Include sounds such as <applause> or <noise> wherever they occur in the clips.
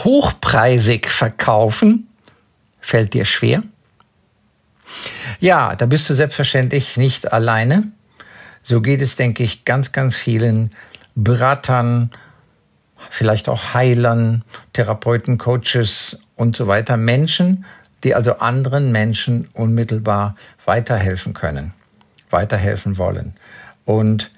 hochpreisig verkaufen? Fällt dir schwer? Ja, da bist du selbstverständlich nicht alleine. So geht es, denke ich, ganz, ganz vielen Beratern, vielleicht auch Heilern, Therapeuten, Coaches und so weiter. Menschen, die also anderen Menschen unmittelbar weiterhelfen können, weiterhelfen wollen. Und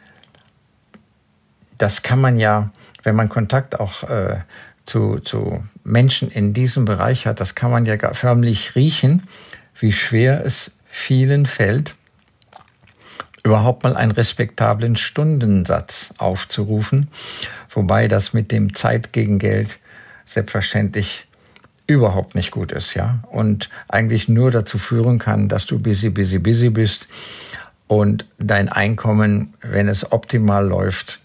das kann man ja, wenn man Kontakt auch äh, zu, zu Menschen in diesem Bereich hat, das kann man ja förmlich riechen, wie schwer es vielen fällt, überhaupt mal einen respektablen Stundensatz aufzurufen, wobei das mit dem Zeit gegen Geld selbstverständlich überhaupt nicht gut ist, ja, und eigentlich nur dazu führen kann, dass du busy, busy, busy bist und dein Einkommen, wenn es optimal läuft,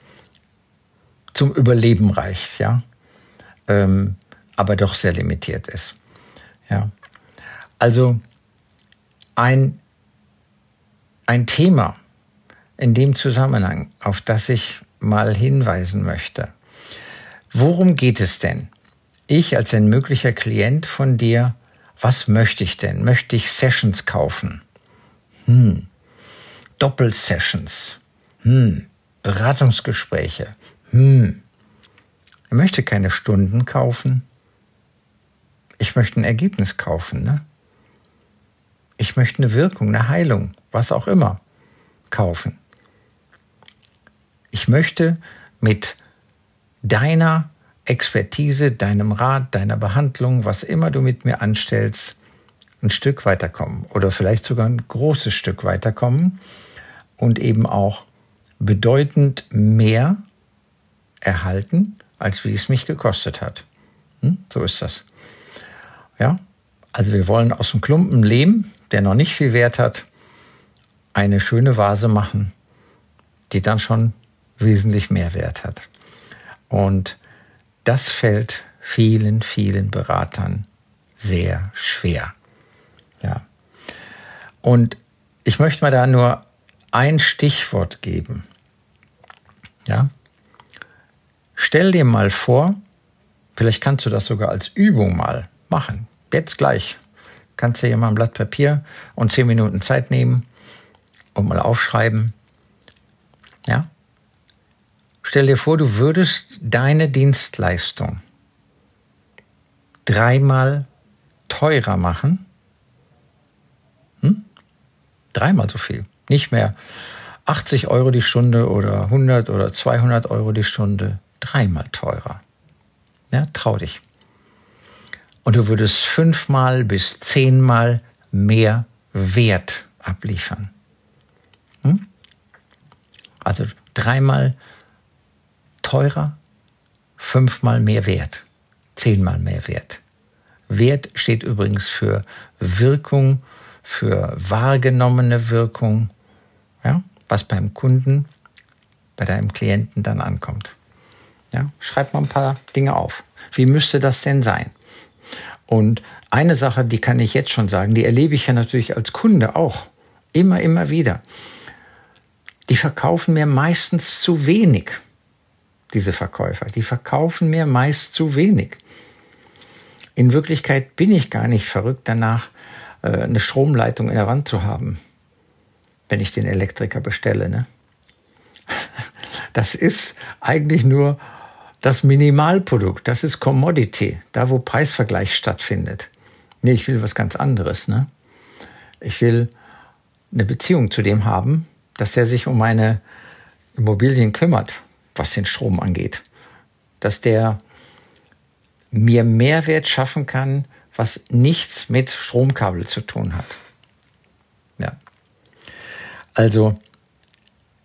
zum Überleben reicht, ja ähm, aber doch sehr limitiert ist. Ja. Also ein, ein Thema in dem Zusammenhang, auf das ich mal hinweisen möchte. Worum geht es denn? Ich als ein möglicher Klient von dir, was möchte ich denn? Möchte ich Sessions kaufen? Hm. Doppelsessions. Hm. Beratungsgespräche. Hm. Er möchte keine Stunden kaufen. Ich möchte ein Ergebnis kaufen. Ne? Ich möchte eine Wirkung, eine Heilung, was auch immer kaufen. Ich möchte mit deiner Expertise, deinem Rat, deiner Behandlung, was immer du mit mir anstellst, ein Stück weiterkommen oder vielleicht sogar ein großes Stück weiterkommen und eben auch bedeutend mehr erhalten als wie es mich gekostet hat. Hm? So ist das. Ja, also wir wollen aus dem Klumpen Lehm, der noch nicht viel Wert hat, eine schöne Vase machen, die dann schon wesentlich mehr Wert hat. Und das fällt vielen, vielen Beratern sehr schwer. Ja. Und ich möchte mal da nur ein Stichwort geben. Ja, Stell dir mal vor, vielleicht kannst du das sogar als Übung mal machen. Jetzt gleich. Kannst du dir mal ein Blatt Papier und zehn Minuten Zeit nehmen und mal aufschreiben. Ja? Stell dir vor, du würdest deine Dienstleistung dreimal teurer machen. Hm? Dreimal so viel. Nicht mehr 80 Euro die Stunde oder 100 oder 200 Euro die Stunde dreimal teurer. Ja, trau dich. Und du würdest fünfmal bis zehnmal mehr Wert abliefern. Hm? Also dreimal teurer, fünfmal mehr Wert, zehnmal mehr Wert. Wert steht übrigens für Wirkung, für wahrgenommene Wirkung, ja, was beim Kunden, bei deinem Klienten dann ankommt. Ja, schreib mal ein paar Dinge auf. Wie müsste das denn sein? Und eine Sache, die kann ich jetzt schon sagen, die erlebe ich ja natürlich als Kunde auch. Immer, immer wieder. Die verkaufen mir meistens zu wenig, diese Verkäufer. Die verkaufen mir meist zu wenig. In Wirklichkeit bin ich gar nicht verrückt danach, äh, eine Stromleitung in der Wand zu haben, wenn ich den Elektriker bestelle. Ne? <laughs> Das ist eigentlich nur das Minimalprodukt, das ist Commodity, da wo Preisvergleich stattfindet. Nee, ich will was ganz anderes. Ne? Ich will eine Beziehung zu dem haben, dass der sich um meine Immobilien kümmert, was den Strom angeht. Dass der mir Mehrwert schaffen kann, was nichts mit Stromkabel zu tun hat. Ja. Also,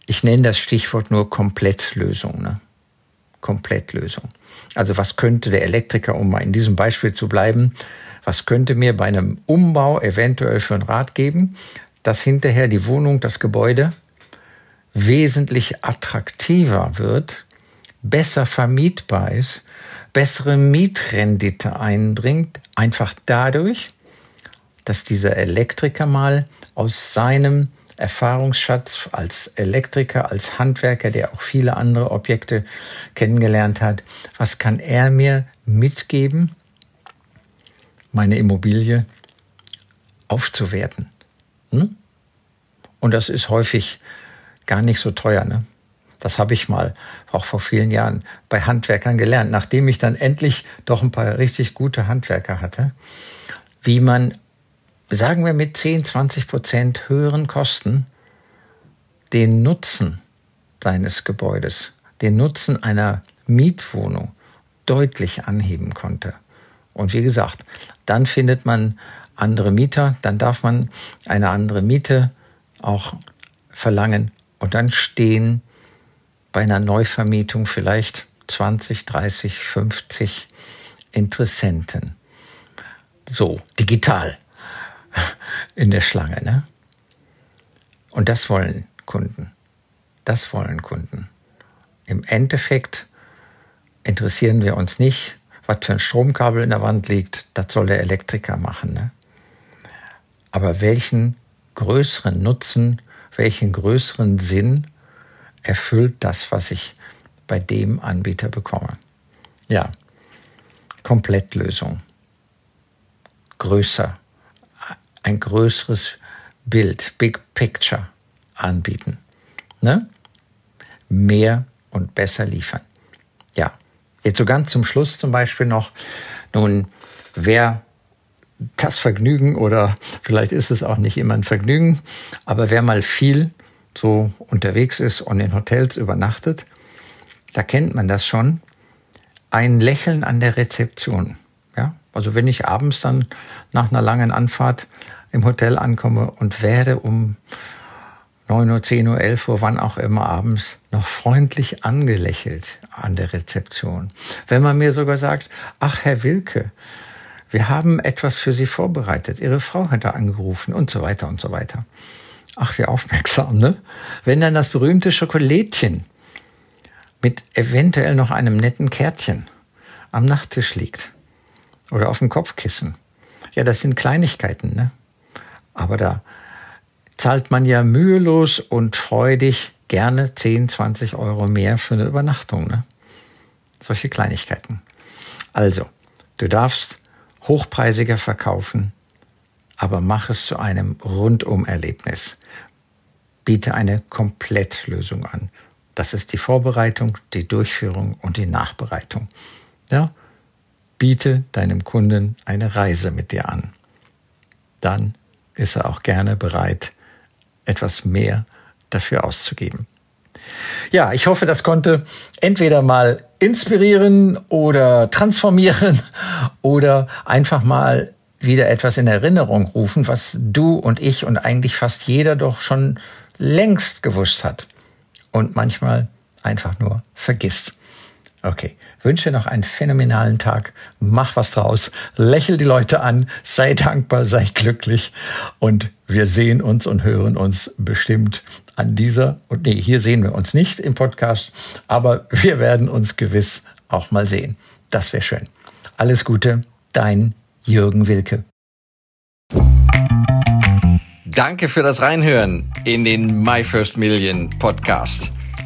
ich nenne das Stichwort nur Komplettlösung. Ne? Komplettlösung. Also was könnte der Elektriker, um mal in diesem Beispiel zu bleiben, was könnte mir bei einem Umbau eventuell für ein Rat geben, dass hinterher die Wohnung, das Gebäude wesentlich attraktiver wird, besser vermietbar ist, bessere Mietrendite einbringt, einfach dadurch, dass dieser Elektriker mal aus seinem Erfahrungsschatz als Elektriker, als Handwerker, der auch viele andere Objekte kennengelernt hat, was kann er mir mitgeben, meine Immobilie aufzuwerten? Hm? Und das ist häufig gar nicht so teuer. Ne? Das habe ich mal auch vor vielen Jahren bei Handwerkern gelernt, nachdem ich dann endlich doch ein paar richtig gute Handwerker hatte, wie man, sagen wir mit 10, 20 Prozent höheren Kosten, den Nutzen deines Gebäudes, den Nutzen einer Mietwohnung deutlich anheben konnte. Und wie gesagt, dann findet man andere Mieter, dann darf man eine andere Miete auch verlangen und dann stehen bei einer Neuvermietung vielleicht 20, 30, 50 Interessenten. So, digital in der Schlange. Ne? Und das wollen Kunden. Das wollen Kunden. Im Endeffekt interessieren wir uns nicht, was für ein Stromkabel in der Wand liegt. Das soll der Elektriker machen. Ne? Aber welchen größeren Nutzen, welchen größeren Sinn erfüllt das, was ich bei dem Anbieter bekomme. Ja, Komplettlösung. Größer, ein größeres Bild, Big Picture anbieten. Ne? Mehr und besser liefern. Ja, jetzt so ganz zum Schluss zum Beispiel noch, nun, wer das Vergnügen oder vielleicht ist es auch nicht immer ein Vergnügen, aber wer mal viel so unterwegs ist und in Hotels übernachtet, da kennt man das schon. Ein Lächeln an der Rezeption. Also wenn ich abends dann nach einer langen Anfahrt im Hotel ankomme und werde um 9 Uhr, 10 Uhr, 11 Uhr, wann auch immer abends, noch freundlich angelächelt an der Rezeption. Wenn man mir sogar sagt, ach Herr Wilke, wir haben etwas für Sie vorbereitet, Ihre Frau hat da angerufen und so weiter und so weiter. Ach, wie aufmerksam, ne? Wenn dann das berühmte Schokolädchen mit eventuell noch einem netten Kärtchen am Nachttisch liegt oder auf dem Kopfkissen. Ja, das sind Kleinigkeiten, ne? Aber da zahlt man ja mühelos und freudig gerne 10, 20 Euro mehr für eine Übernachtung, ne? Solche Kleinigkeiten. Also, du darfst hochpreisiger verkaufen, aber mach es zu einem Rundum-Erlebnis. Biete eine Komplettlösung an. Das ist die Vorbereitung, die Durchführung und die Nachbereitung. Ja? Biete deinem Kunden eine Reise mit dir an. Dann ist er auch gerne bereit, etwas mehr dafür auszugeben. Ja, ich hoffe, das konnte entweder mal inspirieren oder transformieren <laughs> oder einfach mal wieder etwas in Erinnerung rufen, was du und ich und eigentlich fast jeder doch schon längst gewusst hat und manchmal einfach nur vergisst. Okay, wünsche noch einen phänomenalen Tag, mach was draus, lächel die Leute an, sei dankbar, sei glücklich und wir sehen uns und hören uns bestimmt an dieser, und nee, hier sehen wir uns nicht im Podcast, aber wir werden uns gewiss auch mal sehen. Das wäre schön. Alles Gute, dein Jürgen Wilke. Danke für das Reinhören in den My First Million Podcast.